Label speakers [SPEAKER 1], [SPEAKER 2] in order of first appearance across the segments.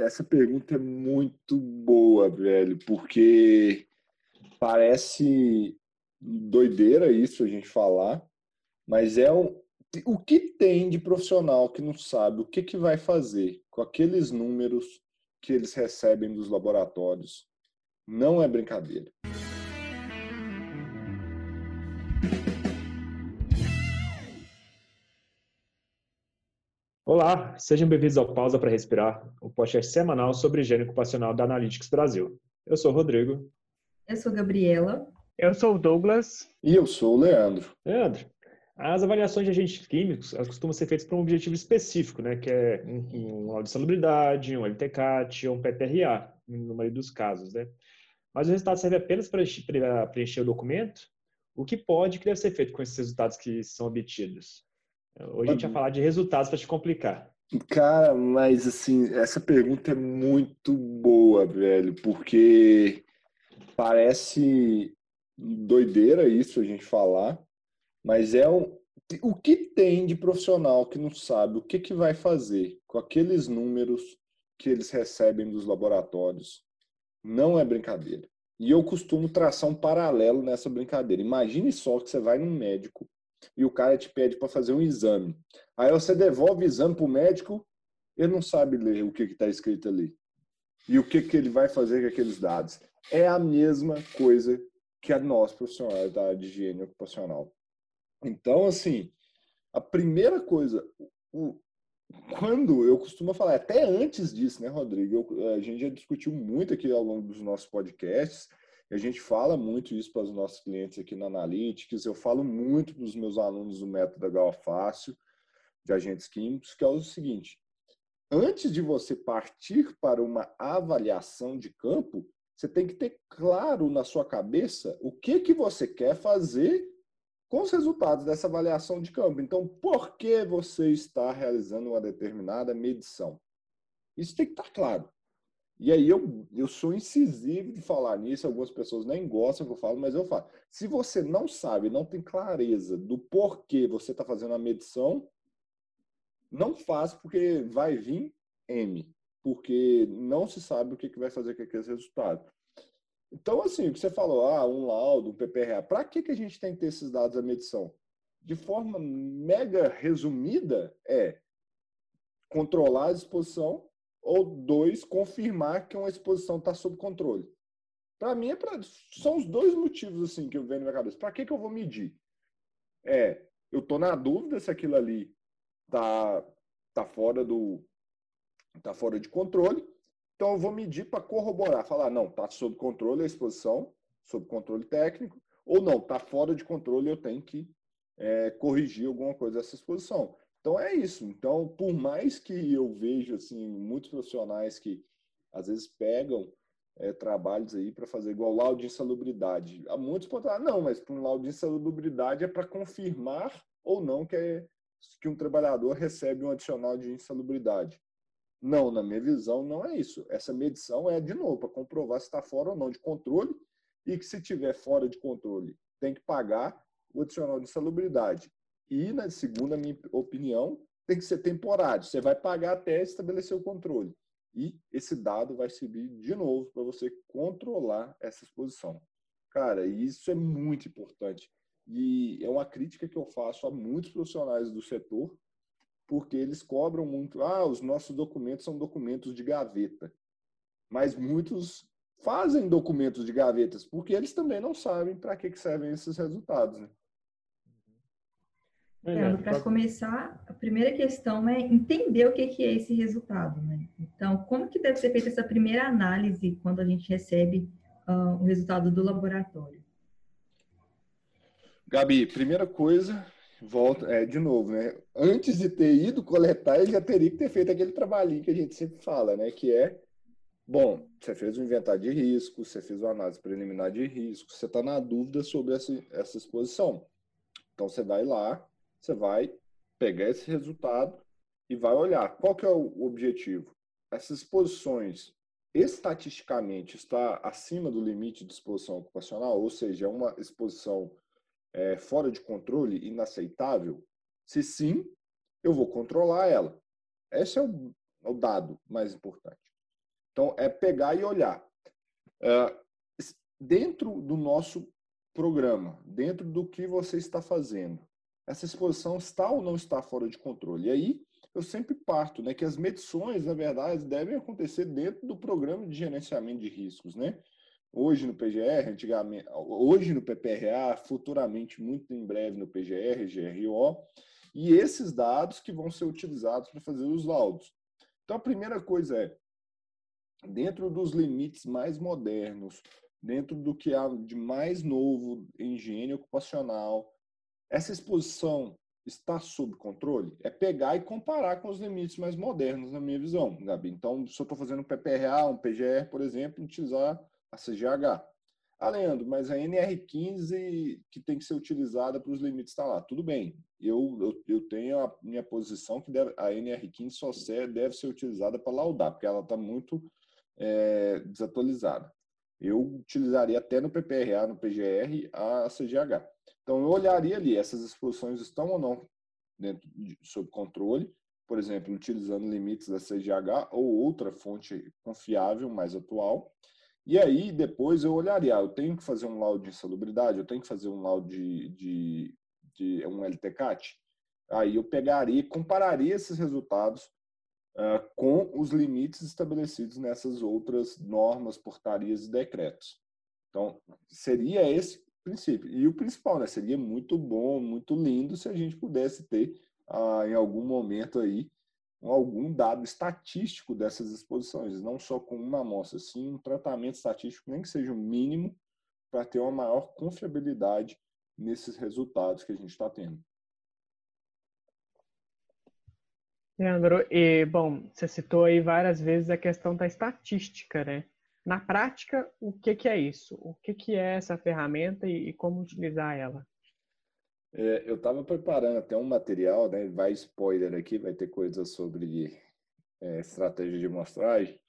[SPEAKER 1] essa pergunta é muito boa, velho, porque parece doideira isso a gente falar, mas é um, o que tem de profissional que não sabe o que, que vai fazer com aqueles números que eles recebem dos laboratórios. Não é brincadeira.
[SPEAKER 2] Olá, sejam bem-vindos ao Pausa para Respirar, o podcast semanal sobre higiene ocupacional da Analytics Brasil. Eu sou o Rodrigo.
[SPEAKER 3] Eu sou a Gabriela.
[SPEAKER 4] Eu sou o Douglas.
[SPEAKER 1] E eu sou o Leandro.
[SPEAKER 2] Leandro, as avaliações de agentes químicos costumam ser feitas para um objetivo específico, né? que é um, um de salubridade, um LTCAT ou um PPRA, no meio dos casos. Né? Mas o resultado serve apenas para preencher o documento? O que pode e que deve ser feito com esses resultados que são obtidos? Hoje a gente vai falar de resultados para te complicar.
[SPEAKER 1] Cara, mas assim, essa pergunta é muito boa, velho, porque parece doideira isso a gente falar, mas é um, o que tem de profissional que não sabe o que, que vai fazer com aqueles números que eles recebem dos laboratórios. Não é brincadeira. E eu costumo traçar um paralelo nessa brincadeira. Imagine só que você vai num médico e o cara te pede para fazer um exame. Aí você devolve o exame para o médico, ele não sabe ler o que está escrito ali. E o que, que ele vai fazer com aqueles dados. É a mesma coisa que a nós, profissionais da área de higiene ocupacional. Então, assim, a primeira coisa, o, quando eu costumo falar, até antes disso, né, Rodrigo? Eu, a gente já discutiu muito aqui ao longo dos nossos podcasts, a gente fala muito isso para os nossos clientes aqui na Analytics, eu falo muito para os meus alunos do método HO Fácil, de agentes químicos, que é o seguinte: antes de você partir para uma avaliação de campo, você tem que ter claro na sua cabeça o que, que você quer fazer com os resultados dessa avaliação de campo. Então, por que você está realizando uma determinada medição? Isso tem que estar claro. E aí eu, eu sou incisivo de falar nisso, algumas pessoas nem gostam que eu falo, mas eu falo. Se você não sabe, não tem clareza do porquê você está fazendo a medição, não faz porque vai vir M, porque não se sabe o que, que vai fazer com aqueles resultados. Então, assim, o que você falou, ah, um laudo, um PPRA, para que, que a gente tem que ter esses dados da medição? De forma mega resumida, é controlar a exposição ou dois, confirmar que uma exposição está sob controle. Para mim, é pra, são os dois motivos assim que eu venho na minha cabeça. Para que, que eu vou medir? É, eu estou na dúvida se aquilo ali tá, tá fora do tá fora de controle. Então eu vou medir para corroborar, falar não, tá sob controle a exposição, sob controle técnico, ou não, tá fora de controle, eu tenho que é, corrigir alguma coisa dessa exposição. Então é isso. Então, por mais que eu vejo assim muitos profissionais que às vezes pegam é, trabalhos aí para fazer igual laudo de insalubridade. Há muitos podem falar, não, mas para um laudo de insalubridade é para confirmar ou não que, é, que um trabalhador recebe um adicional de insalubridade. Não, na minha visão, não é isso. Essa medição é, de novo, para comprovar se está fora ou não de controle e que se tiver fora de controle, tem que pagar o adicional de insalubridade. E, na segunda minha opinião, tem que ser temporário. Você vai pagar até estabelecer o controle. E esse dado vai servir de novo para você controlar essa exposição. Cara, isso é muito importante. E é uma crítica que eu faço a muitos profissionais do setor, porque eles cobram muito. Ah, os nossos documentos são documentos de gaveta. Mas muitos fazem documentos de gavetas, porque eles também não sabem para que servem esses resultados. Né?
[SPEAKER 3] É, para começar, a primeira questão é entender o que, que é esse resultado, né? Então, como que deve ser feita essa primeira análise quando a gente recebe uh, o resultado do laboratório?
[SPEAKER 1] Gabi, primeira coisa, volta, é, de novo, né? Antes de ter ido coletar, ele já teria que ter feito aquele trabalhinho que a gente sempre fala, né? Que é, bom, você fez um inventário de risco, você fez uma análise preliminar de risco, você está na dúvida sobre essa, essa exposição. Então, você vai lá, você vai pegar esse resultado e vai olhar qual que é o objetivo. Essas exposições estatisticamente está acima do limite de exposição ocupacional, ou seja, é uma exposição é, fora de controle, inaceitável? Se sim, eu vou controlar ela. Esse é o, o dado mais importante. Então, é pegar e olhar. Uh, dentro do nosso programa, dentro do que você está fazendo, essa exposição está ou não está fora de controle? E aí, eu sempre parto, né, que as medições, na verdade, devem acontecer dentro do programa de gerenciamento de riscos, né? Hoje no PGR, antigamente, hoje no PPRA, futuramente, muito em breve no PGR, GRO, e esses dados que vão ser utilizados para fazer os laudos. Então, a primeira coisa é, dentro dos limites mais modernos, dentro do que há de mais novo em higiene ocupacional, essa exposição está sob controle? É pegar e comparar com os limites mais modernos, na minha visão, Gabi. Então, se eu estou fazendo um PPRA, um PGR, por exemplo, utilizar a CGH. Ah, Leandro, mas a NR15 que tem que ser utilizada para os limites está lá. Tudo bem, eu, eu, eu, tenho a minha posição que deve, a NR15 só ser, deve ser utilizada para laudar, porque ela está muito é, desatualizada. Eu utilizaria até no PPRA, no PGR, a CGH. Então, eu olharia ali, essas exposições estão ou não dentro de, sob controle, por exemplo, utilizando limites da CGH ou outra fonte confiável, mais atual, e aí, depois eu olharia, ah, eu tenho que fazer um laudo de insalubridade, eu tenho que fazer um laudo de, de, de um LTCAT. Aí eu pegaria e compararia esses resultados uh, com os limites estabelecidos nessas outras normas, portarias e decretos. Então, seria esse princípio. E o principal, né? Seria muito bom, muito lindo se a gente pudesse ter, uh, em algum momento aí, algum dado estatístico dessas exposições, não só com uma amostra, sim um tratamento estatístico, nem que seja o mínimo, para ter uma maior confiabilidade nesses resultados que a gente está tendo.
[SPEAKER 4] Leandro, e, bom, você citou aí várias vezes a questão da estatística, né? Na prática, o que, que é isso? O que, que é essa ferramenta e, e como utilizar ela?
[SPEAKER 1] É, eu estava preparando até um material, né? Vai spoiler aqui, vai ter coisas sobre é, estratégia de amostragem.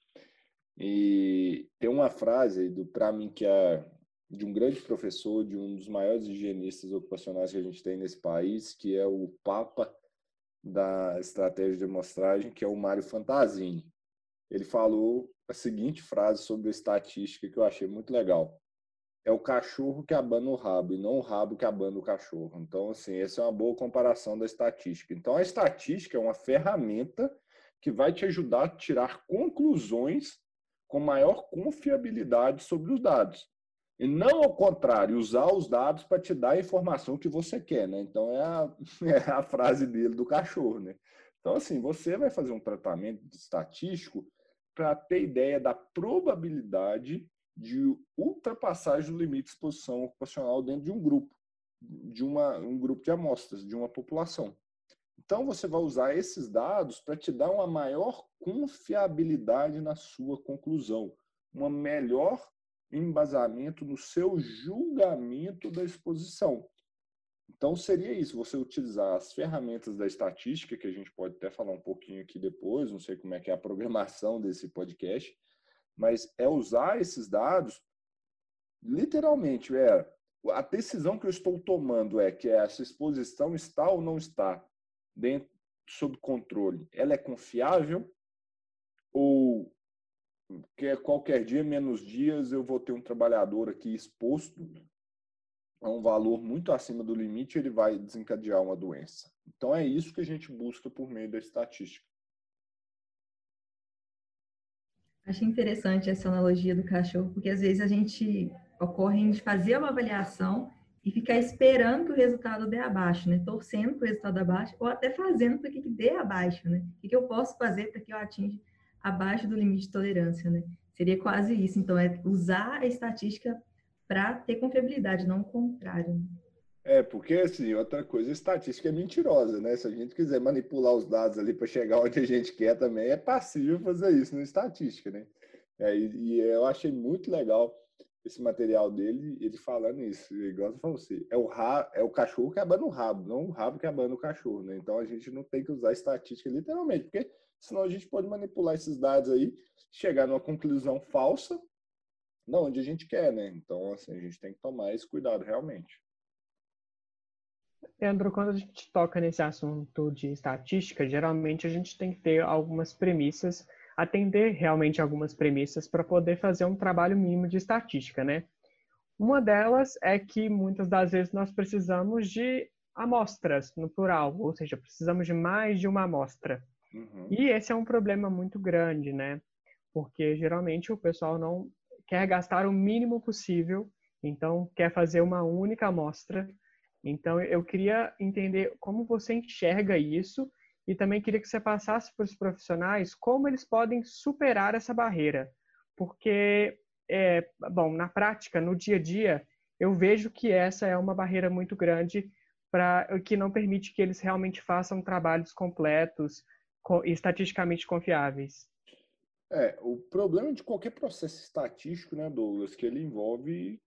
[SPEAKER 1] E tem uma frase do para mim que é de um grande professor, de um dos maiores higienistas ocupacionais que a gente tem nesse país, que é o papa da estratégia de amostragem, que é o Mário Fantasini. Ele falou a seguinte frase sobre a estatística que eu achei muito legal é o cachorro que abana o rabo e não o rabo que abana o cachorro. Então, assim, essa é uma boa comparação da estatística. Então, a estatística é uma ferramenta que vai te ajudar a tirar conclusões com maior confiabilidade sobre os dados. E não ao contrário, usar os dados para te dar a informação que você quer, né? Então, é a, é a frase dele do cachorro, né? Então, assim, você vai fazer um tratamento estatístico para ter ideia da probabilidade de ultrapassagem do limite de exposição ocupacional dentro de um grupo, de uma, um grupo de amostras, de uma população. Então, você vai usar esses dados para te dar uma maior confiabilidade na sua conclusão, um melhor embasamento no seu julgamento da exposição. Então, seria isso, você utilizar as ferramentas da estatística, que a gente pode até falar um pouquinho aqui depois, não sei como é que é a programação desse podcast, mas é usar esses dados literalmente, é a decisão que eu estou tomando é que essa exposição está ou não está dentro sob controle. Ela é confiável ou que qualquer dia menos dias eu vou ter um trabalhador aqui exposto a um valor muito acima do limite, ele vai desencadear uma doença. Então é isso que a gente busca por meio da estatística.
[SPEAKER 3] Achei interessante essa analogia do cachorro, porque às vezes a gente ocorre de fazer uma avaliação e ficar esperando que o resultado dê abaixo, né? Torcendo para o resultado abaixo, ou até fazendo para que dê abaixo, né? O que eu posso fazer para que eu atinja abaixo do limite de tolerância, né? Seria quase isso. Então, é usar a estatística para ter confiabilidade, não o contrário. Né?
[SPEAKER 1] É, porque assim, outra coisa, estatística é mentirosa, né? Se a gente quiser manipular os dados ali para chegar onde a gente quer também, é passível fazer isso na estatística, né? É, e, e, eu achei muito legal esse material dele, ele falando isso, igual falou assim, é o, ra, é o cachorro que abana o rabo, não o rabo que abana o cachorro, né? Então a gente não tem que usar estatística literalmente, porque senão a gente pode manipular esses dados aí, chegar numa conclusão falsa, não onde a gente quer, né? Então, assim, a gente tem que tomar esse cuidado realmente.
[SPEAKER 4] Leandro, quando a gente toca nesse assunto de estatística, geralmente a gente tem que ter algumas premissas atender realmente algumas premissas para poder fazer um trabalho mínimo de estatística, né? Uma delas é que muitas das vezes nós precisamos de amostras, no plural, ou seja, precisamos de mais de uma amostra. Uhum. E esse é um problema muito grande, né? Porque geralmente o pessoal não quer gastar o mínimo possível, então quer fazer uma única amostra. Então eu queria entender como você enxerga isso e também queria que você passasse para os profissionais como eles podem superar essa barreira. Porque, é, bom, na prática, no dia a dia, eu vejo que essa é uma barreira muito grande para que não permite que eles realmente façam trabalhos completos estatisticamente confiáveis.
[SPEAKER 1] É, o problema de qualquer processo estatístico, né, Douglas, que ele envolve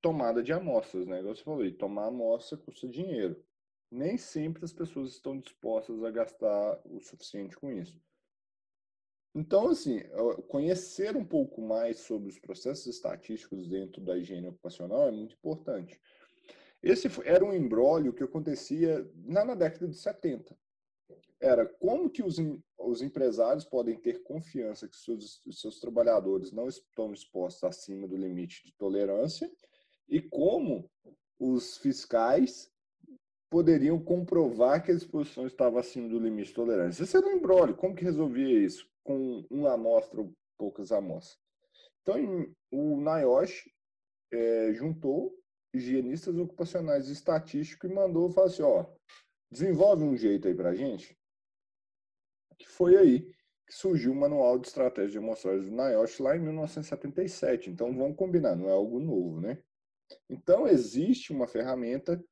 [SPEAKER 1] tomada de amostras, né? Igual você falou, tomar amostra custa dinheiro. Nem sempre as pessoas estão dispostas a gastar o suficiente com isso. Então, assim, conhecer um pouco mais sobre os processos estatísticos dentro da higiene ocupacional é muito importante. Esse era um embrólio que acontecia lá na década de 70 era como que os, os empresários podem ter confiança que seus, seus trabalhadores não estão expostos acima do limite de tolerância e como os fiscais poderiam comprovar que a exposição estava acima do limite de tolerância. Era um embrólio. Como que resolvia isso? Com uma amostra ou poucas amostras. Então, o NIOSH é, juntou higienistas ocupacionais e estatísticos e mandou falar assim, ó, desenvolve um jeito aí para gente que foi aí que surgiu o Manual de Estratégia de Amostragem do NIOSH lá em 1977. Então, vamos combinar, não é algo novo, né? Então, existe uma ferramenta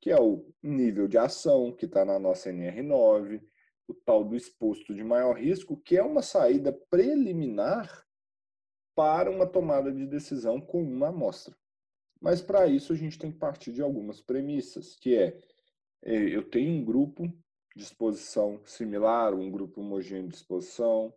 [SPEAKER 1] que é o nível de ação, que está na nossa NR9, o tal do exposto de maior risco, que é uma saída preliminar para uma tomada de decisão com uma amostra. Mas para isso a gente tem que partir de algumas premissas, que é eh, eu tenho um grupo de exposição similar, um grupo homogêneo de exposição.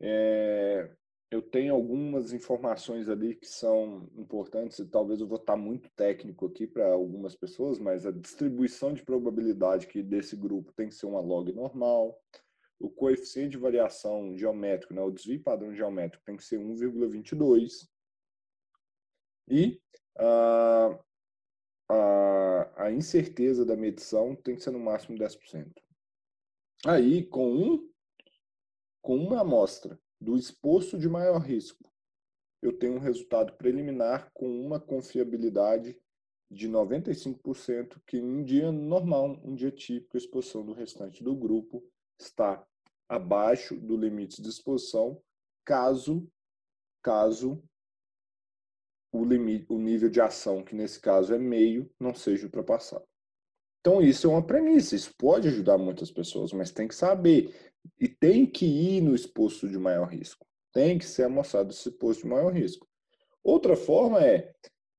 [SPEAKER 1] É, eu tenho algumas informações ali que são importantes, e talvez eu vou estar muito técnico aqui para algumas pessoas, mas a distribuição de probabilidade que desse grupo tem que ser uma log normal, o coeficiente de variação geométrico, né, o desvio padrão geométrico tem que ser 1,22, e a, a, a incerteza da medição tem que ser no máximo 10%. Aí, com, um, com uma amostra do exposto de maior risco, eu tenho um resultado preliminar com uma confiabilidade de 95%, que em um dia normal, um dia típico, a exposição do restante do grupo está abaixo do limite de exposição, caso caso o limite, o nível de ação, que nesse caso é meio, não seja ultrapassado. Então, isso é uma premissa, isso pode ajudar muitas pessoas, mas tem que saber. E tem que ir no exposto de maior risco. Tem que ser amostrado esse exposto de maior risco. Outra forma é,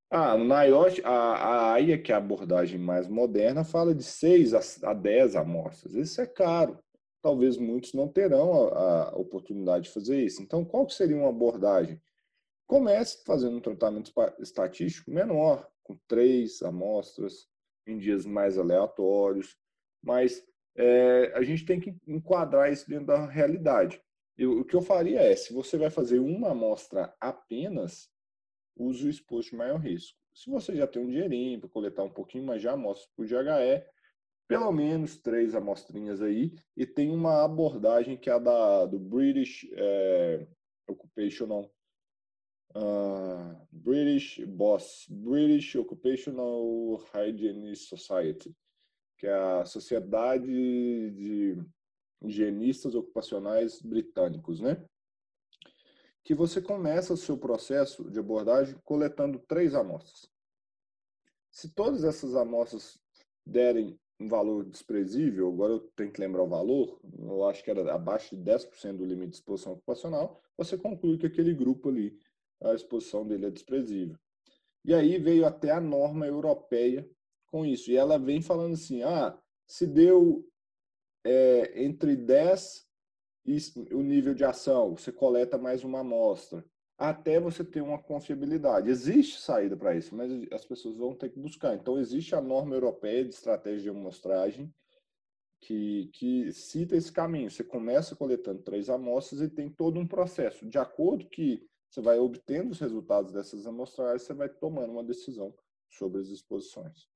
[SPEAKER 1] ah, na a, a AIA, que é a abordagem mais moderna, fala de 6 a, a 10 amostras. Isso é caro. Talvez muitos não terão a, a oportunidade de fazer isso. Então, qual seria uma abordagem? Comece fazendo um tratamento estatístico menor, com três amostras, em dias mais aleatórios, mas é, a gente tem que enquadrar isso dentro da realidade. Eu, o que eu faria é, se você vai fazer uma amostra apenas, use o exposto de maior risco. Se você já tem um dinheirinho para coletar um pouquinho mais de amostras por DHE, pelo menos três amostrinhas aí, e tem uma abordagem que é a da, do British é, Occupational uh, British Boss, British Occupational Hygiene Society, que é a Sociedade de Higienistas Ocupacionais Britânicos, né? Que você começa o seu processo de abordagem coletando três amostras. Se todas essas amostras derem um valor desprezível, agora eu tenho que lembrar o valor, eu acho que era abaixo de 10% do limite de exposição ocupacional, você conclui que aquele grupo ali a exposição dele é desprezível. E aí veio até a norma europeia com isso. E ela vem falando assim: ah, se deu é, entre 10 e o nível de ação, você coleta mais uma amostra, até você ter uma confiabilidade. Existe saída para isso, mas as pessoas vão ter que buscar. Então, existe a norma europeia de estratégia de amostragem, que, que cita esse caminho. Você começa coletando três amostras e tem todo um processo. De acordo que você vai obtendo os resultados dessas amostragens, você vai tomando uma decisão sobre as exposições.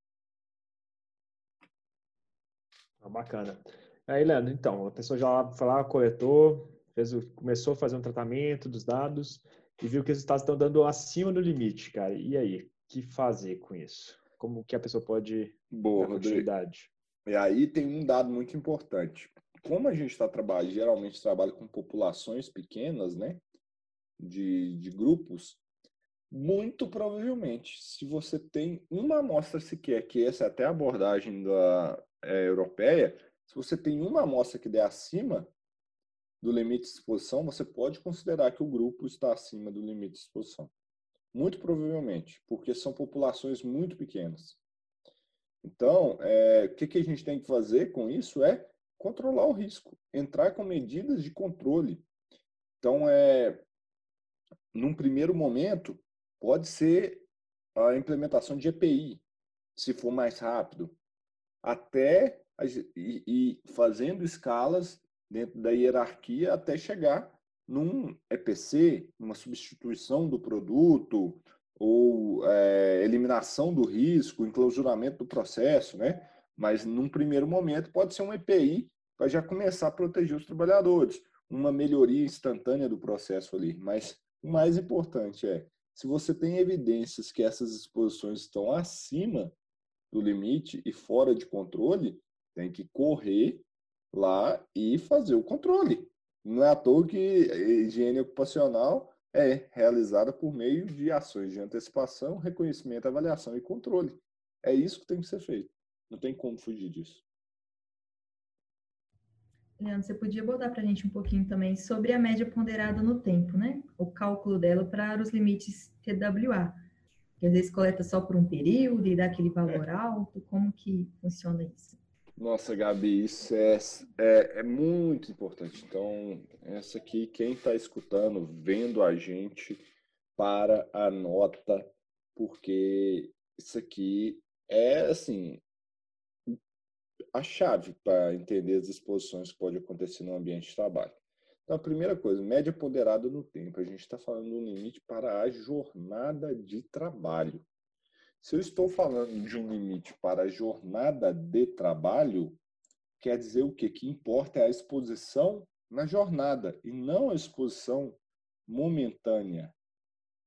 [SPEAKER 2] Ah, bacana. Aí, Leandro, então, a pessoa já foi lá, coletou, fez, começou a fazer um tratamento dos dados e viu que os resultados estão dando acima do limite, cara. E aí, o que fazer com isso? Como que a pessoa pode
[SPEAKER 1] Boa, dar continuidade? E aí tem um dado muito importante. Como a gente está trabalhando, geralmente trabalha com populações pequenas, né? De, de grupos, muito provavelmente, se você tem uma amostra sequer, que essa é até a abordagem da é, europeia, se você tem uma amostra que der acima do limite de exposição, você pode considerar que o grupo está acima do limite de exposição. Muito provavelmente, porque são populações muito pequenas. Então, é, o que, que a gente tem que fazer com isso é controlar o risco, entrar com medidas de controle. Então, é, num primeiro momento, pode ser a implementação de EPI, se for mais rápido, até e, fazendo escalas dentro da hierarquia até chegar num EPC, uma substituição do produto, ou é, eliminação do risco, enclausuramento do processo, né? Mas num primeiro momento pode ser um EPI para já começar a proteger os trabalhadores, uma melhoria instantânea do processo ali. Mas o mais importante é, se você tem evidências que essas exposições estão acima do limite e fora de controle, tem que correr lá e fazer o controle. Não é à toa que higiene ocupacional é realizada por meio de ações de antecipação, reconhecimento, avaliação e controle. É isso que tem que ser feito. Não tem como fugir disso.
[SPEAKER 3] Leandro, você podia botar para a gente um pouquinho também sobre a média ponderada no tempo, né? O cálculo dela para os limites TWA. Que às vezes coleta só por um período e dá aquele valor é. alto. Como que funciona isso?
[SPEAKER 1] Nossa, Gabi, isso é, é, é muito importante. Então, essa aqui, quem está escutando, vendo a gente, para a nota, porque isso aqui é, assim, a chave para entender as exposições que pode acontecer no ambiente de trabalho. Então, a primeira coisa, média ponderada no tempo. A gente está falando do limite para a jornada de trabalho. Se eu estou falando de um limite para a jornada de trabalho, quer dizer o quê? Que importa é a exposição na jornada e não a exposição momentânea.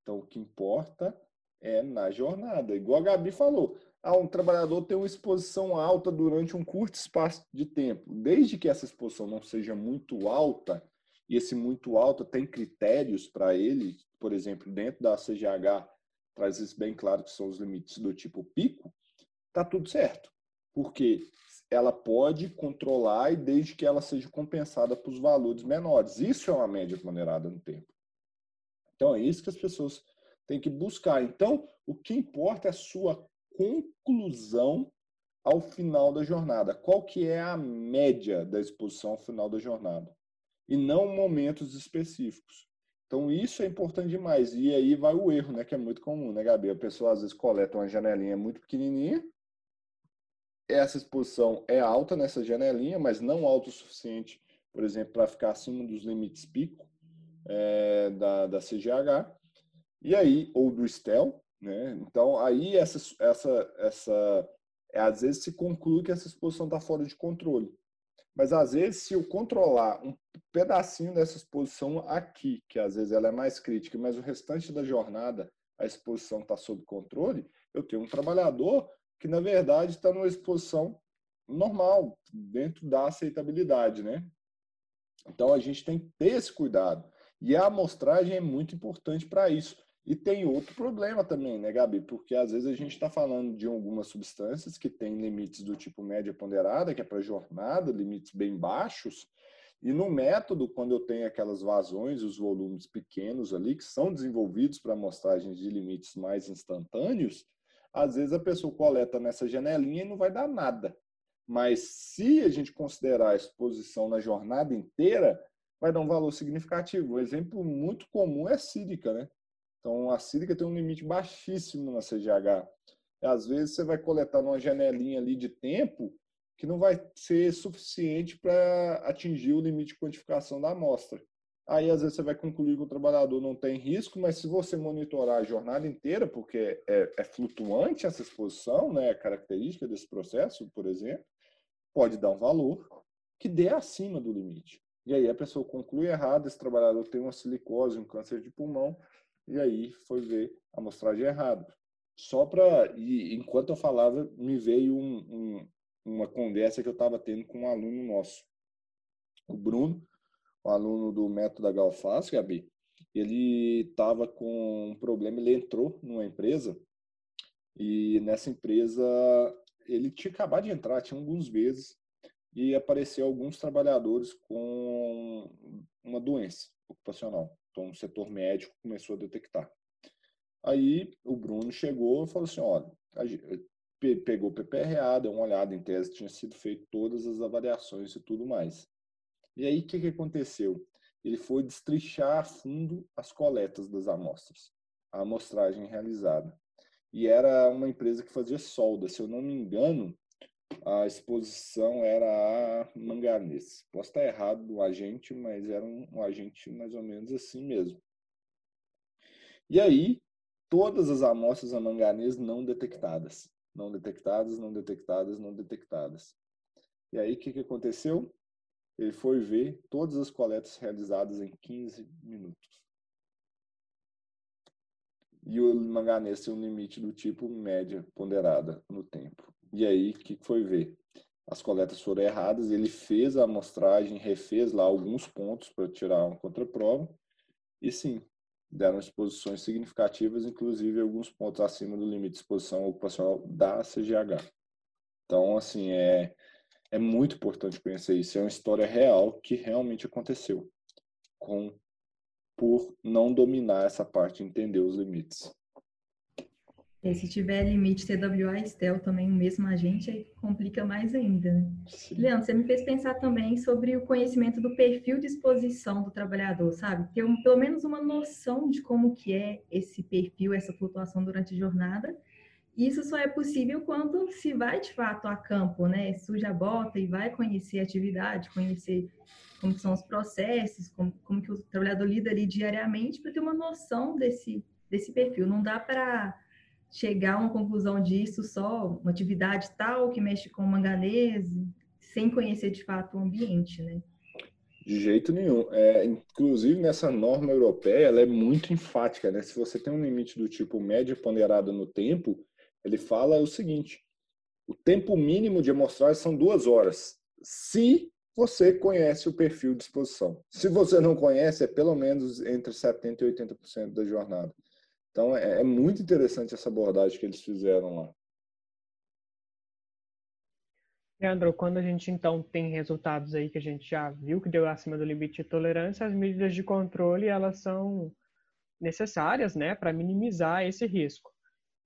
[SPEAKER 1] Então, o que importa é na jornada. Igual a Gabi falou, ah, um trabalhador tem uma exposição alta durante um curto espaço de tempo. Desde que essa exposição não seja muito alta, e esse muito alto tem critérios para ele, por exemplo, dentro da CGH, traz isso bem claro que são os limites do tipo pico, tá tudo certo. Porque ela pode controlar e desde que ela seja compensada por valores menores. Isso é uma média ponderada no tempo. Então é isso que as pessoas têm que buscar. Então, o que importa é a sua conclusão ao final da jornada. Qual que é a média da exposição ao final da jornada? E não momentos específicos. Então, isso é importante demais. E aí vai o erro, né? Que é muito comum, né, Gabi? A pessoa às vezes coleta uma janelinha muito pequenininha. Essa exposição é alta nessa janelinha, mas não alta o suficiente, por exemplo, para ficar acima dos limites pico é, da, da CGH. E aí, ou do STEL, né? Então, aí essa, essa, essa, é, às vezes se conclui que essa exposição está fora de controle. Mas às vezes, se eu controlar um pedacinho dessa exposição aqui, que às vezes ela é mais crítica, mas o restante da jornada a exposição está sob controle, eu tenho um trabalhador que, na verdade, está numa exposição normal, dentro da aceitabilidade, né? Então, a gente tem que ter esse cuidado. E a amostragem é muito importante para isso. E tem outro problema também, né, Gabi? Porque às vezes a gente está falando de algumas substâncias que têm limites do tipo média ponderada, que é para jornada, limites bem baixos. E no método, quando eu tenho aquelas vazões, os volumes pequenos ali, que são desenvolvidos para amostragens de limites mais instantâneos, às vezes a pessoa coleta nessa janelinha e não vai dar nada. Mas se a gente considerar a exposição na jornada inteira, vai dar um valor significativo. Um exemplo muito comum é a sílica, né? Então, a sílica tem um limite baixíssimo na CGH. Às vezes, você vai coletar numa janelinha ali de tempo que não vai ser suficiente para atingir o limite de quantificação da amostra. Aí, às vezes, você vai concluir que o trabalhador não tem risco, mas se você monitorar a jornada inteira, porque é, é flutuante essa exposição, né, característica desse processo, por exemplo, pode dar um valor que dê acima do limite. E aí a pessoa conclui errado, esse trabalhador tem uma silicose, um câncer de pulmão, e aí foi ver a amostragem errada. Só para. Enquanto eu falava, me veio um, um, uma conversa que eu estava tendo com um aluno nosso. O Bruno, um aluno do método Galfaz, Gabi, ele estava com um problema, ele entrou numa empresa e nessa empresa ele tinha acabado de entrar, tinha alguns meses, e apareceu alguns trabalhadores com uma doença ocupacional. Então, o setor médico começou a detectar. Aí o Bruno chegou e falou assim: olha, pegou o PPRA, deu uma olhada em tese, tinha sido feito todas as avaliações e tudo mais. E aí o que, que aconteceu? Ele foi destrichar a fundo as coletas das amostras, a amostragem realizada. E era uma empresa que fazia solda, se eu não me engano, a exposição era a manganês. Posso estar errado do agente, mas era um, um agente mais ou menos assim mesmo. E aí, todas as amostras a manganês não detectadas. Não detectadas, não detectadas, não detectadas. E aí, o que, que aconteceu? Ele foi ver todas as coletas realizadas em 15 minutos. E o manganês tem um limite do tipo média ponderada no tempo. E aí, o que foi ver? As coletas foram erradas, ele fez a amostragem, refez lá alguns pontos para tirar uma contraprova, e sim, deram exposições significativas, inclusive alguns pontos acima do limite de exposição ocupacional da CGH. Então, assim, é, é muito importante conhecer isso. É uma história real que realmente aconteceu com por não dominar essa parte, entender os limites.
[SPEAKER 3] E se tiver limite TWA e STEL também, o mesmo agente, aí complica mais ainda. Né? Leandro, você me fez pensar também sobre o conhecimento do perfil de exposição do trabalhador, sabe? Ter um, pelo menos uma noção de como que é esse perfil, essa flutuação durante a jornada. Isso só é possível quando se vai de fato a campo, né? Suja a bota e vai conhecer a atividade, conhecer como são os processos, como, como que o trabalhador lida ali diariamente, para ter uma noção desse, desse perfil. Não dá para chegar a uma conclusão disso só uma atividade tal que mexe com manganese, sem conhecer de fato o ambiente, né?
[SPEAKER 1] De jeito nenhum. É, inclusive, nessa norma europeia, ela é muito enfática, né? Se você tem um limite do tipo média ponderada no tempo, ele fala o seguinte, o tempo mínimo de amostragem são duas horas, se você conhece o perfil de exposição. Se você não conhece, é pelo menos entre 70% e 80% da jornada. Então, é, é muito interessante essa abordagem que eles fizeram lá.
[SPEAKER 4] Leandro, quando a gente então tem resultados aí que a gente já viu que deu acima do limite de tolerância, as medidas de controle elas são necessárias, né, para minimizar esse risco.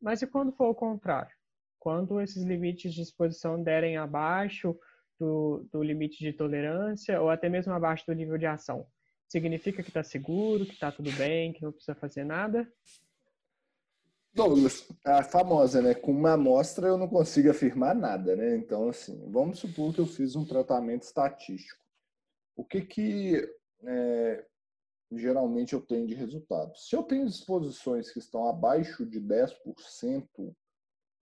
[SPEAKER 4] Mas e quando for o contrário? Quando esses limites de exposição derem abaixo do, do limite de tolerância ou até mesmo abaixo do nível de ação, significa que está seguro, que está tudo bem, que não precisa fazer nada?
[SPEAKER 1] Douglas, a famosa, né? Com uma amostra eu não consigo afirmar nada, né? Então, assim, vamos supor que eu fiz um tratamento estatístico. O que que é, geralmente eu tenho de resultado? Se eu tenho exposições que estão abaixo de 10% uh,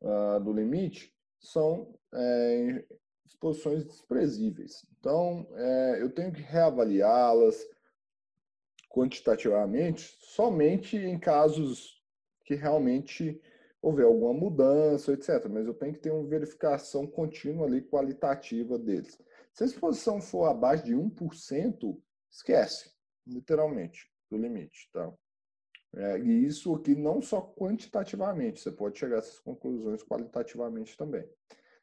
[SPEAKER 1] ah, do limite, são é, exposições desprezíveis. Então, é, eu tenho que reavaliá-las quantitativamente somente em casos que realmente houver alguma mudança, etc. Mas eu tenho que ter uma verificação contínua ali, qualitativa deles. Se a exposição for abaixo de 1%, esquece, literalmente, do limite. Tá? É, e isso aqui não só quantitativamente, você pode chegar a essas conclusões qualitativamente também.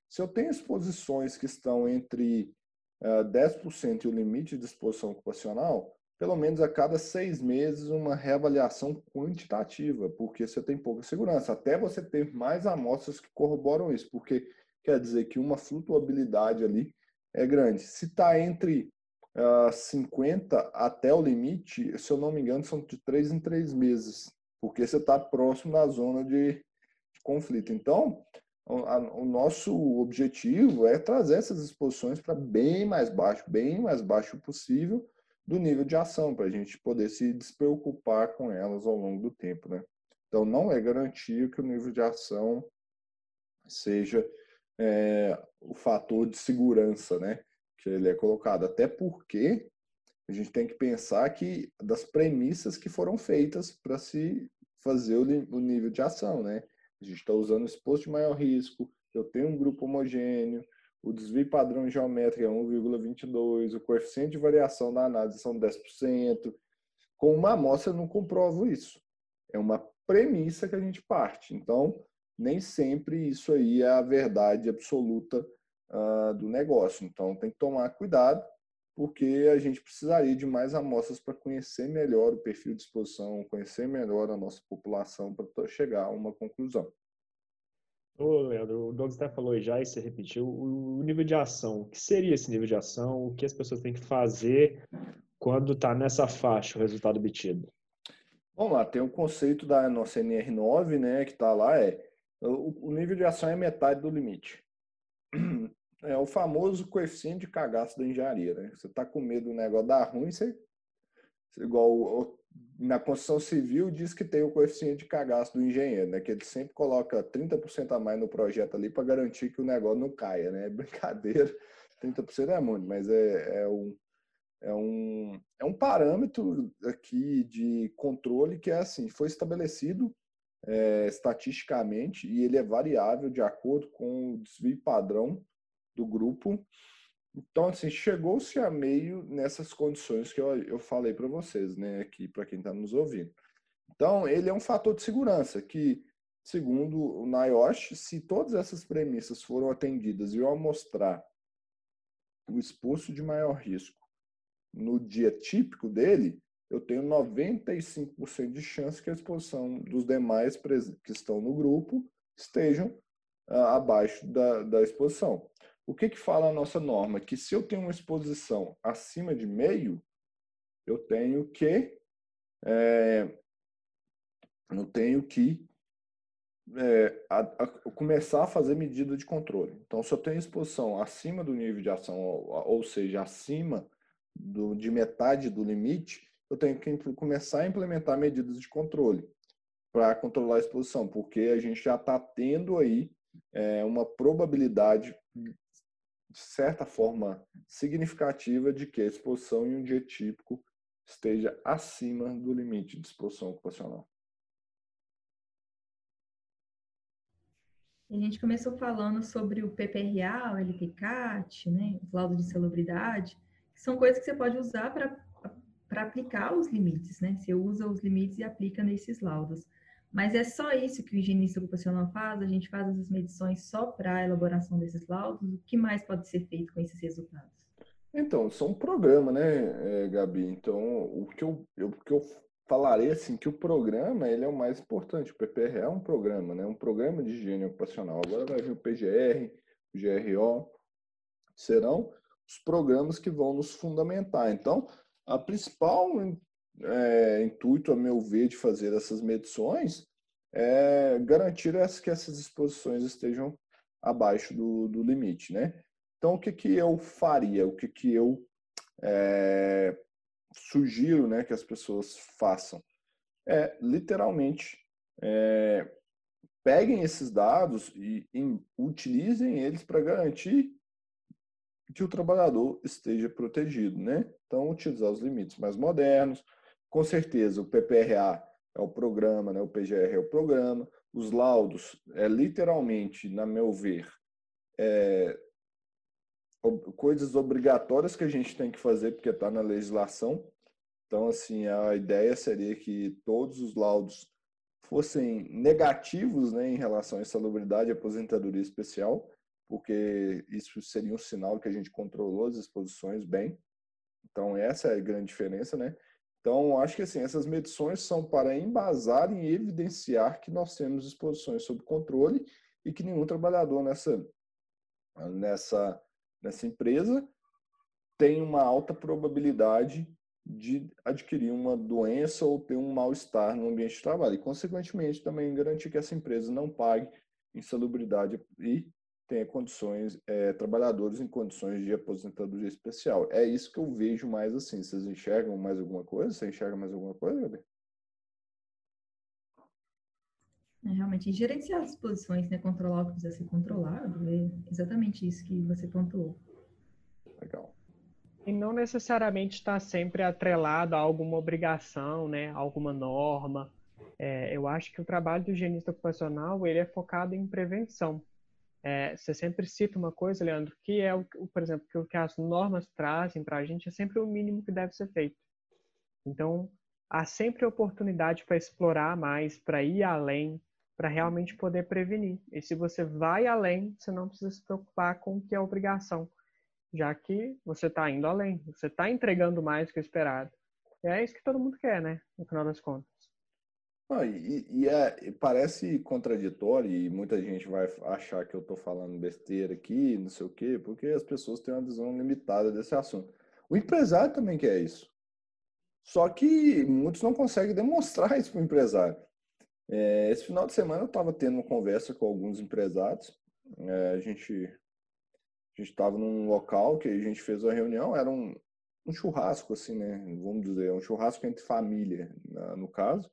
[SPEAKER 1] Se eu tenho exposições que estão entre uh, 10% e o limite de exposição ocupacional, pelo menos a cada seis meses, uma reavaliação quantitativa, porque você tem pouca segurança, até você ter mais amostras que corroboram isso, porque quer dizer que uma flutuabilidade ali é grande. Se está entre uh, ah, 50 até o limite, se eu não me engano, são de três em três meses, porque você está próximo da zona de, de conflito. Então, o nosso objetivo é trazer essas exposições para bem mais baixo, bem mais baixo possível do nível de ação, para a gente poder se despreocupar com elas ao longo do tempo. Né? Então, não é garantia que o nível de ação seja é, o fator de segurança né, que ele é colocado. Até porque a gente tem que pensar que das premissas que foram feitas para se fazer o, o, nível de ação. Né? A gente está usando exposto de maior risco, eu tenho um grupo homogêneo, o desvio padrão geométrico é 1,22, o coeficiente de variação da análise são 10%. Com uma amostra eu não comprovo isso. É uma premissa que a gente parte. Então, nem sempre isso aí é a verdade absoluta uh, do negócio. Então, tem que tomar cuidado, porque a gente precisaria de mais amostras para conhecer melhor o perfil de exposição, conhecer melhor a nossa população para chegar a uma conclusão.
[SPEAKER 2] Ô, Leandro, o Douglas até falou já e você repetiu, o nível de ação. O que seria esse nível de ação? O que as pessoas têm que fazer quando está nessa faixa o resultado obtido?
[SPEAKER 1] Vamos lá, tem o conceito da nossa NR9, né, que está lá, é o, nível de ação é metade do limite. É o famoso coeficiente de cagaço da engenharia, né? Você está com medo do negócio dar ruim, você, igual na construção civil diz que tem o coeficiente de cagaço do engenheiro, né? Que ele sempre coloca 30% a mais no projeto ali para garantir que o negócio não caia, né? É brincadeira, 30% é muito, mas é, é, um, é, um, é um parâmetro aqui de controle que é assim, foi estabelecido é, estatisticamente e ele é variável de acordo com o desvio padrão do grupo então, assim, chegou-se a meio nessas condições que eu, eu falei para vocês, né, aqui, para quem está nos ouvindo. Então, ele é um fator de segurança que, segundo o NIOSH, se todas essas premissas foram atendidas e eu mostrar o exposto de maior risco no dia típico dele, eu tenho 95% de chance que a exposição dos demais que estão no grupo estejam uh, abaixo da, da exposição. O que, que fala a nossa norma? Que se eu tenho uma exposição acima de meio, eu tenho que é, eu tenho que é, a, a, começar a fazer medida de controle. Então, se eu tenho exposição acima do nível de ação, ou, ou seja, acima do, de metade do limite, eu tenho que começar a implementar medidas de controle para controlar a exposição, porque a gente já está tendo aí é, uma probabilidade de certa forma significativa de que a exposição em um dia típico esteja acima do limite de exposição ocupacional.
[SPEAKER 3] A gente começou falando sobre o PPRA, o LPCAT, né, os laudos de celebridade, que são coisas que você pode usar para aplicar os limites, né? Você usa os limites e aplica nesses laudos. Mas é só isso que o higienista ocupacional faz? A gente faz essas medições só para a elaboração desses laudos? O que mais pode ser feito com esses resultados?
[SPEAKER 1] Então, são um programa, né, eh, Gabi? Então, o que eu, eu, o que eu falarei assim que o programa ele é o mais importante. O PPR é um programa, né? Um programa de higiene ocupacional. Agora vai vir o PGR, o GRO, serão os programas que vão nos fundamentar. Então, a principal é, intuito, a meu ver, de fazer essas medições é garantir que essas exposições estejam abaixo do, do limite, né? Então, o que, que eu faria? O que, que eu é, sugiro né, que as pessoas façam? É, literalmente, é, peguem esses dados e, e utilizem eles para garantir que o trabalhador esteja protegido, né? Então, utilizar os limites mais modernos, com certeza, o PPRA é o programa, né? o PGR é o programa, os laudos é literalmente, na meu ver, é, coisas obrigatórias que a gente tem que fazer porque está na legislação. Então, assim, a ideia seria que todos os laudos fossem negativos né, em relação à insalubridade e aposentadoria especial, porque isso seria um sinal que a gente controlou as exposições bem. Então, essa é a grande diferença, né? Então, acho que assim, essas medições são para embasar e evidenciar que nós temos exposições sob controle e que nenhum trabalhador nessa, nessa, nessa empresa tem uma alta probabilidade de adquirir uma doença ou ter um mal-estar no ambiente de trabalho. E, consequentemente, também garantir que essa empresa não pague insalubridade e tenha condições, é, trabalhadores em condições de aposentadoria especial. É isso que eu vejo mais assim. Vocês enxergam mais alguma coisa? Você enxerga mais alguma coisa, Gabriel?
[SPEAKER 3] É, realmente, gerenciar as posições, né? Controlar o que precisa ser controlado, é exatamente isso que você pontuou.
[SPEAKER 1] Legal.
[SPEAKER 4] E não necessariamente está sempre atrelado a alguma obrigação, né? Alguma norma. É, eu acho que o trabalho do higienista ocupacional ele é focado em prevenção. É, você sempre cita uma coisa, Leandro, que é, o, por exemplo, que o que as normas trazem para a gente é sempre o mínimo que deve ser feito. Então, há sempre oportunidade para explorar mais, para ir além, para realmente poder prevenir. E se você vai além, você não precisa se preocupar com o que é obrigação, já que você está indo além, você está entregando mais do que o esperado. E é isso que todo mundo quer, né? No final das contas.
[SPEAKER 1] E, e, é, parece contraditório e muita gente vai achar que eu estou falando besteira aqui, não sei o quê, porque as pessoas têm uma visão limitada desse assunto. O empresário também quer isso. Só que muitos não conseguem demonstrar isso para o empresário. É, esse final de semana eu estava tendo uma conversa com alguns empresários. É, a gente a gente estava num local que a gente fez uma reunião, era um, um churrasco, assim, né? Vamos dizer, um churrasco entre família, no caso.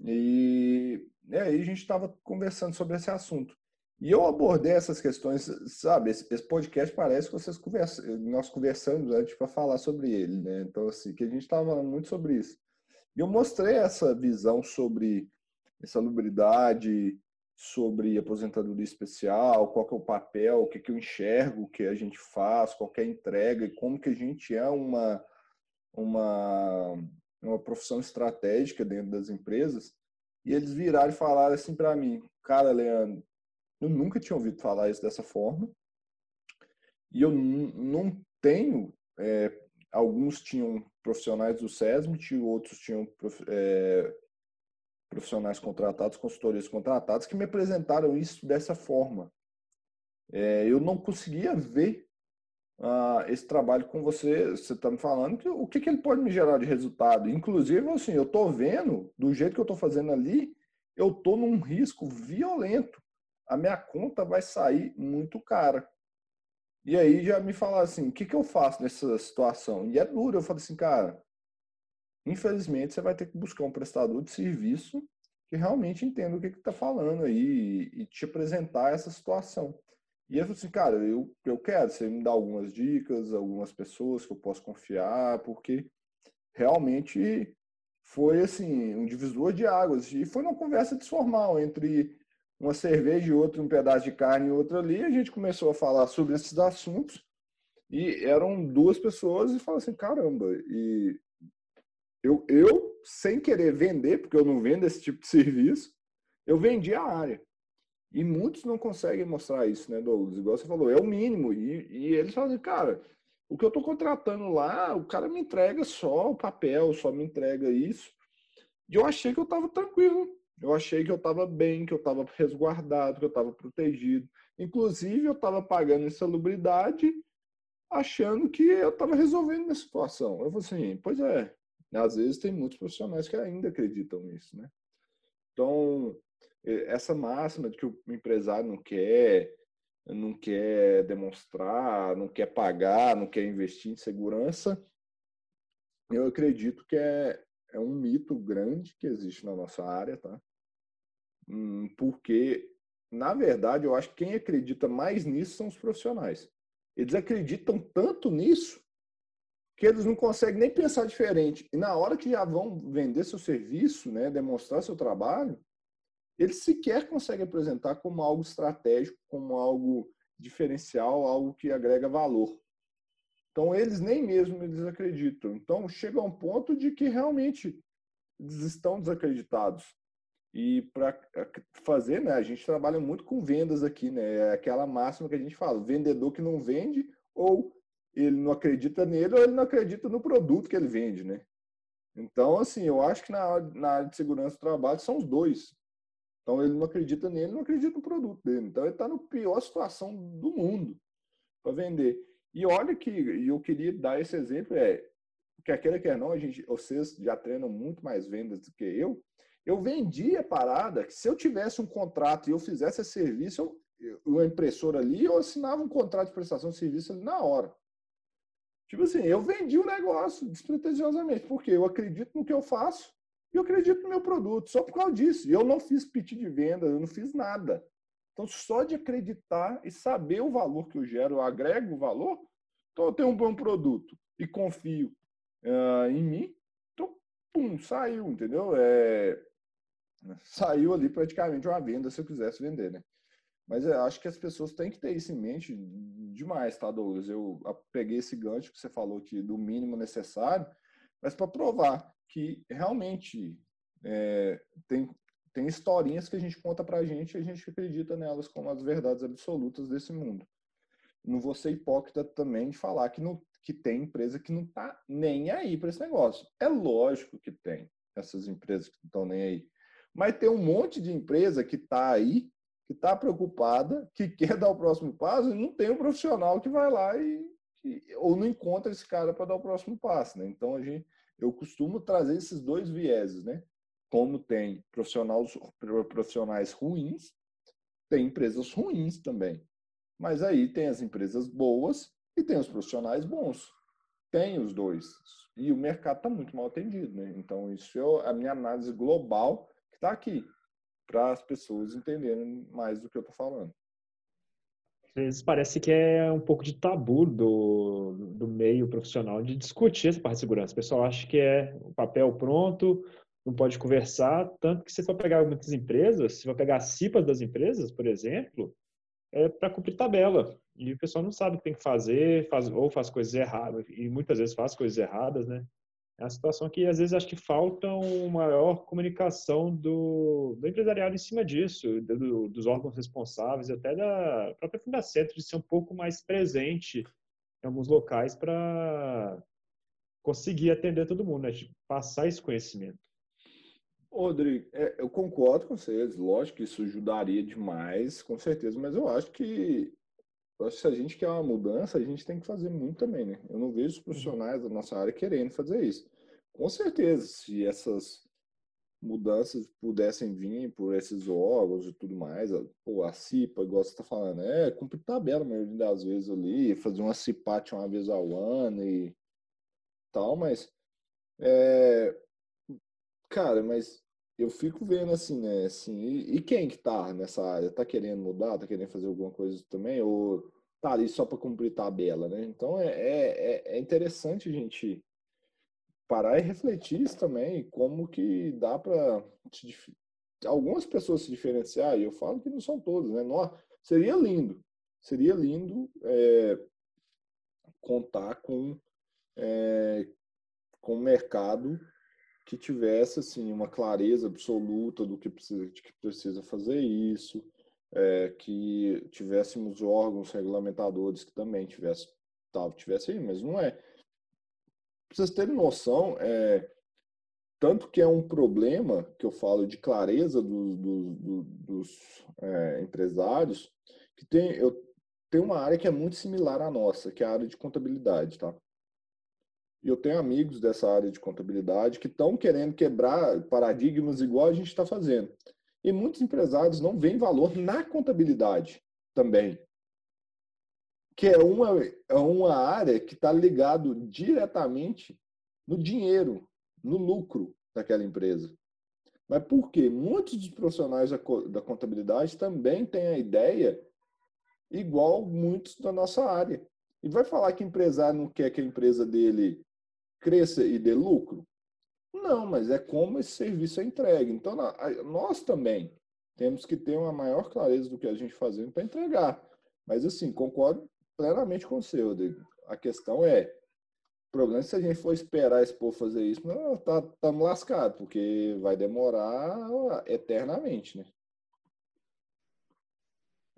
[SPEAKER 1] E, e aí a gente estava conversando sobre esse assunto. E eu abordei essas questões, sabe? Esse, esse podcast parece que vocês conversam, nós conversamos antes para falar sobre ele, né? Então, assim, que a gente estava falando muito sobre isso. E eu mostrei essa visão sobre insalubridade, sobre aposentadoria especial, qual que é o papel, o que, que eu enxergo, o que a gente faz, qual é a entrega e como que a gente é uma, uma, uma profissão estratégica dentro das empresas. E eles viraram e falaram assim para mim, cara, Leandro, eu nunca tinha ouvido falar isso dessa forma e eu não tenho, é, alguns tinham profissionais do SESMIT, outros tinham é, profissionais contratados, consultorias contratadas, que me apresentaram isso dessa forma. É, eu não conseguia ver uh, esse trabalho com você, você está me falando, que, o que, que ele pode me gerar de resultado. Inclusive, assim, eu estou vendo, do jeito que eu estou fazendo ali, eu estou num risco violento. A minha conta vai sair muito cara. E aí já me falaram assim, o que, que eu faço nessa situação? E é duro, eu falo assim, cara, infelizmente você vai ter que buscar um prestador de serviço que realmente entenda o que está falando aí e, te apresentar essa situação. E eu falei assim, cara, eu, eu quero, você me dá algumas dicas, algumas pessoas que eu posso confiar, porque realmente foi assim, um divisor de águas. E foi uma conversa desformal entre uma cerveja e outra, um pedaço de carne e outra ali. A gente começou a falar sobre esses assuntos e eram duas pessoas e falaram assim, caramba, e eu, eu, sem querer vender, porque eu não vendo esse tipo de serviço, eu vendi a área. E muitos não conseguem mostrar isso, né, Douglas? Igual você falou, é o mínimo. E, e eles falam assim, cara, o que eu estou contratando lá, o cara me entrega só o papel, só me entrega isso. E eu achei que eu estava tranquilo. Eu achei que eu estava bem, que eu estava resguardado, que eu estava protegido. Inclusive, eu estava pagando insalubridade, achando que eu estava resolvendo a situação. Eu falei assim, pois é, às vezes tem muitos profissionais que ainda acreditam nisso, né? Então, essa máxima de que o empresário não quer, não quer demonstrar, não quer pagar, não quer investir em segurança, eu acredito que é, é um mito grande que existe na nossa área, tá? Hum, porque, na verdade, eu acho que quem acredita mais nisso são os profissionais. Eles acreditam tanto nisso que eles não conseguem nem pensar diferente. E na hora que já vão vender seu serviço, né, demonstrar seu trabalho, eles sequer conseguem apresentar como algo estratégico, como algo diferencial, algo que agrega valor. Então eles nem mesmo eles acreditam. Então chega a um ponto de que realmente eles estão desacreditados. E para fazer, né, a gente trabalha muito com vendas aqui, né? É aquela máxima que a gente fala, vendedor que não vende ou ele não acredita nele ou ele não acredita no produto que ele vende, né? Então, assim, eu acho que na, na área de segurança do trabalho são os dois. Então, ele não acredita nele, não acredita no produto dele. Então, ele está na pior situação do mundo para vender. E olha que eu queria dar esse exemplo, é que aquele que é não, a gente, vocês já treinam muito mais vendas do que eu, Eu vendi a parada que se eu tivesse um contrato e eu fizesse esse serviço, eu, uma impressora ali, eu assinava um contrato de prestação de serviço ali na hora. Tipo assim, eu vendi o negócio despretensiosamente, porque eu acredito no que eu faço e eu acredito no meu produto, só por causa disso. E eu não fiz pitch de venda, eu não fiz nada. Então, só de acreditar e saber o valor que eu gero, eu agrego o valor, então eu tenho um bom produto e confio uh, em mim, então, pum, saiu, entendeu? É, saiu ali praticamente uma venda se eu quisesse vender, né? Mas eu acho que as pessoas têm que ter isso em mente demais, tá, Douglas? Eu peguei esse gancho que você falou que do mínimo necessário, mas para provar que realmente é, tem, tem historinhas que a gente conta para a gente e a gente acredita nelas como as verdades absolutas desse mundo. Não vou ser hipócrita também de falar que, não, que tem empresa que não está nem aí para esse negócio. É lógico que tem essas empresas que não estão nem aí. Mas tem um monte de empresa que está aí, que está preocupada, que quer dar o próximo passo e não tem um profissional que vai lá e, e ou não encontra esse cara para dar o próximo passo. Né? Então a gente eu costumo trazer esses dois vieses, né? Como tem profissionais, profissionais ruins, tem empresas ruins também. Mas aí tem as empresas boas e tem os profissionais bons. Tem os dois. E o mercado está muito mal atendido, né? Então, isso é a minha análise global que está aqui, para as pessoas entenderem mais do que eu estou falando
[SPEAKER 2] vezes parece que é um pouco de tabu do, do meio profissional de discutir essa parte de segurança. O pessoal acha que é o papel pronto, não pode conversar, tanto que se for pegar muitas empresas, se for pegar as CIPAs das empresas, por exemplo, é para cumprir tabela. E o pessoal não sabe o que tem que fazer, faz, ou faz coisas erradas, e muitas vezes faz coisas erradas, né? É uma situação que às vezes acho que falta uma maior comunicação do, do empresariado em cima disso, do, dos órgãos responsáveis, até da própria Fundacentro, de ser um pouco mais presente em alguns locais para conseguir atender todo mundo, né? de passar esse conhecimento.
[SPEAKER 1] Rodrigo, é, eu concordo com vocês, lógico que isso ajudaria demais, com certeza, mas eu acho que eu acho que se a gente quer uma mudança, a gente tem que fazer muito também, né? Eu não vejo os profissionais da nossa área querendo fazer isso. Com certeza, se essas mudanças pudessem vir por esses órgãos e tudo mais, pô, a CIPA, igual você está falando, é cumprir tabela a maioria das vezes ali, fazer uma CIPAT uma vez ao ano e tal, mas é, cara, mas eu fico vendo assim, né? Assim, e, e, quem que tá nessa área? Tá querendo mudar? Tá querendo fazer alguma coisa também? Ou tá ali só para cumprir tabela, né? Então é, é, é, é interessante a gente parar e refletir isso também, como que dá para algumas pessoas se diferenciar, e eu falo que não são todas, né? Nós, seria lindo, seria lindo é, contar com, é, com o mercado que tivesse assim uma clareza absoluta do que precisa, de que precisa fazer isso, é, que tivéssemos órgãos regulamentadores que também tivesse, tal, tivesse aí, mas não é. Pra vocês terem noção, é, tanto que é um problema que eu falo de clareza do, do, do, dos é, empresários, que tem, eu, tem uma área que é muito similar à nossa, que é a área de contabilidade, tá? E eu tenho amigos dessa área de contabilidade que estão querendo quebrar paradigmas igual a gente está fazendo. E muitos empresários não veem valor na contabilidade também. Que é uma, é uma área que está ligado diretamente no dinheiro, no lucro daquela empresa. Mas por quê? Muitos dos profissionais da contabilidade também têm a ideia igual muitos da nossa área. E vai falar que empresário não quer que a empresa dele cresça e dê lucro? Não, mas é como esse serviço é entregue. Então, nós também temos que ter uma maior clareza do que a gente fazendo para entregar. Mas, assim, concordo plenamente com você, Rodrigo. A questão é, o problema é se a gente for esperar esse povo fazer isso, nós tá, estamos lascados, porque vai demorar eternamente, né?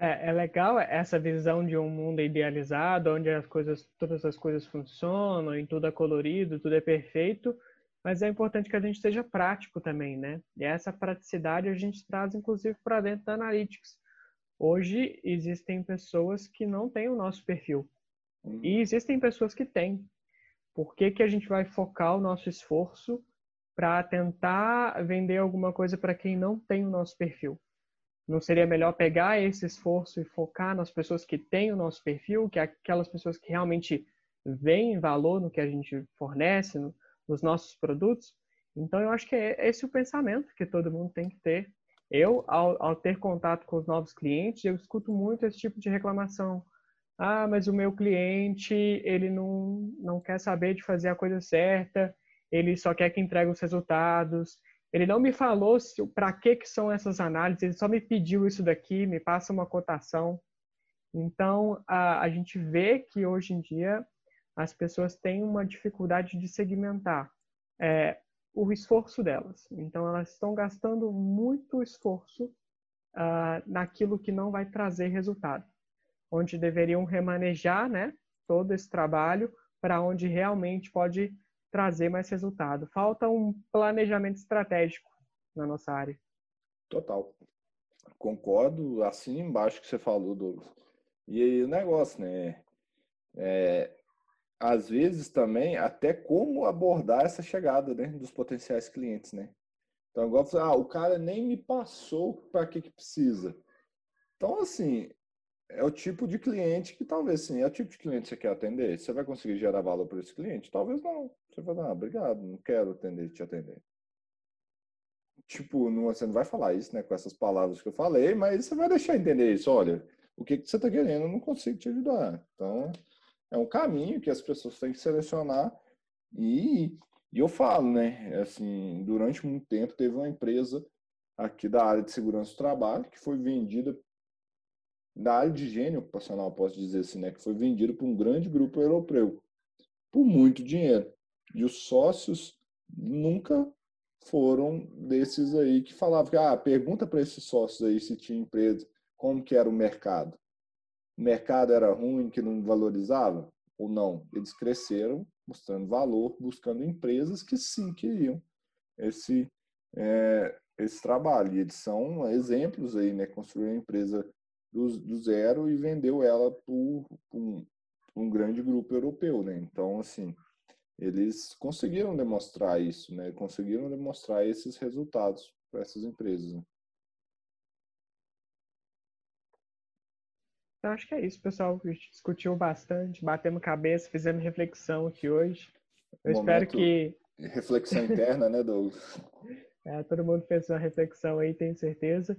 [SPEAKER 4] É, é legal essa visão de um mundo idealizado, onde as coisas, todas as coisas funcionam, e tudo é colorido, tudo é perfeito, mas é importante que a gente seja prático também, né? E essa praticidade a gente traz, inclusive, para dentro da Analytics. Hoje, existem pessoas que não têm o nosso perfil. Uhum. E existem pessoas que têm. Por que, que a gente vai focar o nosso esforço para tentar vender alguma coisa para quem não tem o nosso perfil. Não seria melhor pegar esse esforço e focar nas pessoas que têm o nosso perfil, que é aquelas pessoas que realmente veem valor no que a gente fornece, no, nos nossos produtos? Então, eu acho que é esse o pensamento que todo mundo tem que ter. Eu, ao, ao ter contato com os novos clientes, eu escuto muito esse tipo de reclamação. Ah, mas o meu cliente, ele não, não quer saber de fazer a coisa certa, ele só quer que entregue os resultados, ele não me falou para que, que são essas análises, ele só me pediu isso daqui, me passa uma cotação. Então, a, a gente vê que hoje em dia as pessoas têm uma dificuldade de segmentar é, o esforço delas. Então, elas estão gastando muito esforço uh, naquilo que não vai trazer resultado, onde deveriam remanejar né, todo esse trabalho para onde realmente pode trazer mais resultado. Falta um planejamento estratégico na nossa área.
[SPEAKER 1] Total. Concordo, assim embaixo que você falou, Douglas. E aí o negócio, né? É, às vezes também até como abordar essa chegada né, dos potenciais clientes, né? Então, igual ah, o cara nem me passou para que que precisa. Então, assim, é o tipo de cliente que talvez sim, é o tipo de cliente que você quer atender. Você vai conseguir gerar valor para esse cliente? Talvez não. Você vai falar, ah, obrigado, não quero atender, te atender. Tipo, não, você não vai falar isso, né, com essas palavras que eu falei, mas você vai deixar entender isso. Olha, o que, que você está querendo, eu não consigo te ajudar. Então, é um caminho que as pessoas têm que selecionar e, e eu falo, né, assim, durante muito tempo teve uma empresa aqui da área de segurança do trabalho que foi vendida da área de higiene ocupacional, posso dizer assim, né, que foi vendido por um grande grupo europeu por muito dinheiro. E os sócios nunca foram desses aí que falavam que, ah, pergunta para esses sócios aí se tinha empresa, como que era o mercado. O mercado era ruim, que não valorizava? Ou não? Eles cresceram mostrando valor, buscando empresas que sim queriam esse, é, esse trabalho. E eles são exemplos aí, né? Construir uma empresa do, do zero e vendeu ela por um, um, grande grupo europeu, né? Então, assim, eles conseguiram demonstrar isso, né? Conseguiram demonstrar esses resultados para essas empresas. Né?
[SPEAKER 4] Então, acho que é isso, pessoal. A gente discutiu bastante, batemos cabeça, fizemos reflexão aqui hoje. Eu espero que.
[SPEAKER 1] Reflexão interna, né, Douglas?
[SPEAKER 4] É, todo mundo fez uma reflexão aí, tenho certeza.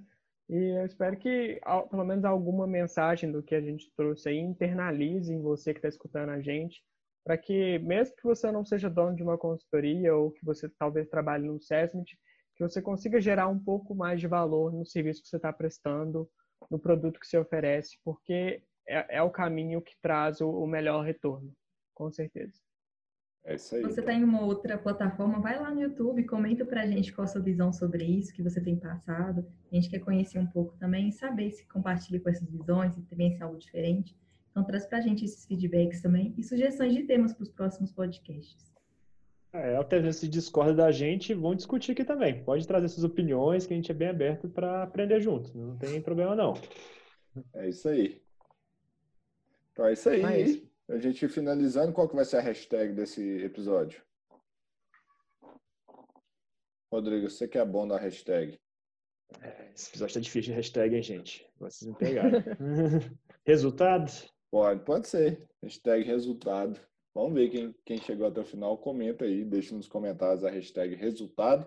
[SPEAKER 4] E eu espero que, pelo menos, alguma mensagem do que a gente trouxe aí internalize em você que está escutando a gente, para que, mesmo que você não seja dono de uma consultoria ou que você talvez trabalhe no SESMIT, que você consiga gerar um pouco mais de valor no serviço que você está prestando, no produto que você oferece, porque é, é o caminho que traz o, o melhor retorno, com certeza.
[SPEAKER 1] É isso aí.
[SPEAKER 3] Você está em uma outra plataforma, vai lá no YouTube, comenta pra gente qual a sua visão sobre isso que você tem passado. A gente quer conhecer um pouco também e saber se compartilha com essas visões e também se é algo diferente. Então traz pra gente esses feedbacks também e sugestões de temas para os próximos podcasts.
[SPEAKER 2] É, até se discorda da gente, vão discutir aqui também. Pode trazer suas opiniões, que a gente é bem aberto para aprender junto. Não tem problema não.
[SPEAKER 1] É isso aí. Então é isso aí. Mas... A gente finalizando, qual que vai ser a hashtag desse episódio? Rodrigo, você que é bom da hashtag.
[SPEAKER 2] É, esse episódio tá difícil de hashtag, hein, gente? Vocês me pegaram. resultado?
[SPEAKER 1] Pode, pode ser. Hashtag resultado. Vamos ver quem, quem chegou até o final. Comenta aí, deixa nos comentários a hashtag resultado.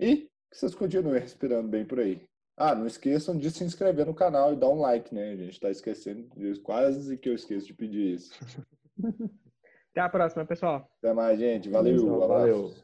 [SPEAKER 1] E que vocês continuem respirando bem por aí. Ah, não esqueçam de se inscrever no canal e dar um like, né? A gente está esquecendo, quase que eu esqueço de pedir isso.
[SPEAKER 4] Até a próxima, pessoal.
[SPEAKER 1] Até mais, gente. Valeu.
[SPEAKER 2] Valeu.